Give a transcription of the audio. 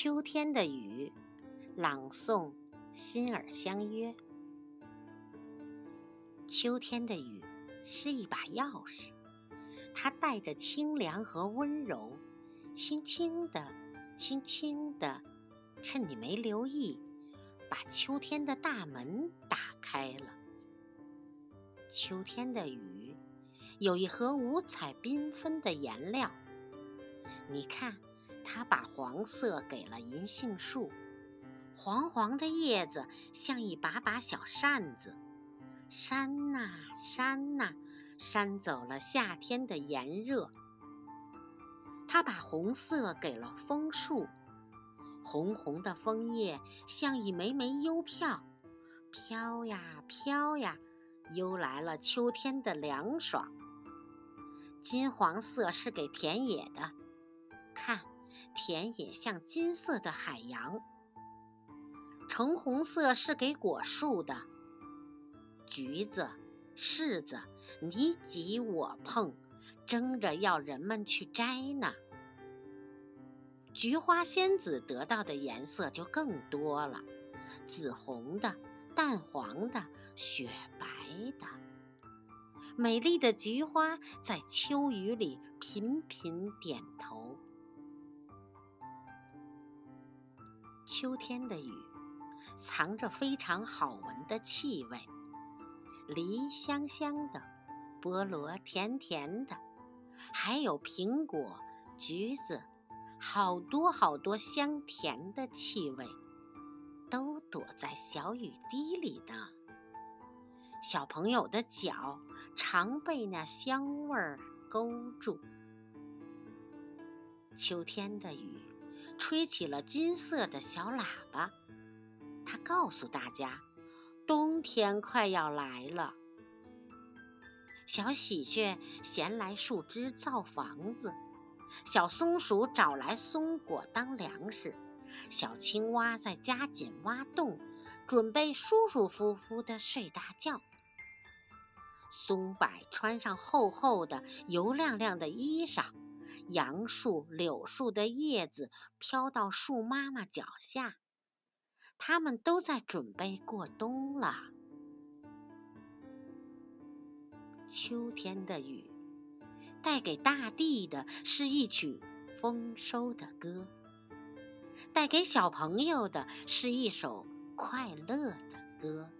秋天的雨，朗诵：心儿相约。秋天的雨是一把钥匙，它带着清凉和温柔，轻轻地，轻轻地，趁你没留意，把秋天的大门打开了。秋天的雨有一盒五彩缤纷的颜料，你看。他把黄色给了银杏树，黄黄的叶子像一把把小扇子，扇呐扇呐，扇走了夏天的炎热。他把红色给了枫树，红红的枫叶像一枚枚邮票，飘呀飘呀，邮来了秋天的凉爽。金黄色是给田野的，田野像金色的海洋，橙红色是给果树的，橘子、柿子你挤我碰，争着要人们去摘呢。菊花仙子得到的颜色就更多了，紫红的、淡黄的、雪白的，美丽的菊花在秋雨里频频点头。秋天的雨，藏着非常好闻的气味，梨香香的，菠萝甜甜的，还有苹果、橘子，好多好多香甜的气味，都躲在小雨滴里呢。小朋友的脚常被那香味儿勾住。秋天的雨。吹起了金色的小喇叭，它告诉大家，冬天快要来了。小喜鹊衔来树枝造房子，小松鼠找来松果当粮食，小青蛙在加紧挖洞，准备舒舒服服的睡大觉。松柏穿上厚厚的、油亮亮的衣裳。杨树、柳树的叶子飘到树妈妈脚下，它们都在准备过冬了。秋天的雨，带给大地的是一曲丰收的歌，带给小朋友的是一首快乐的歌。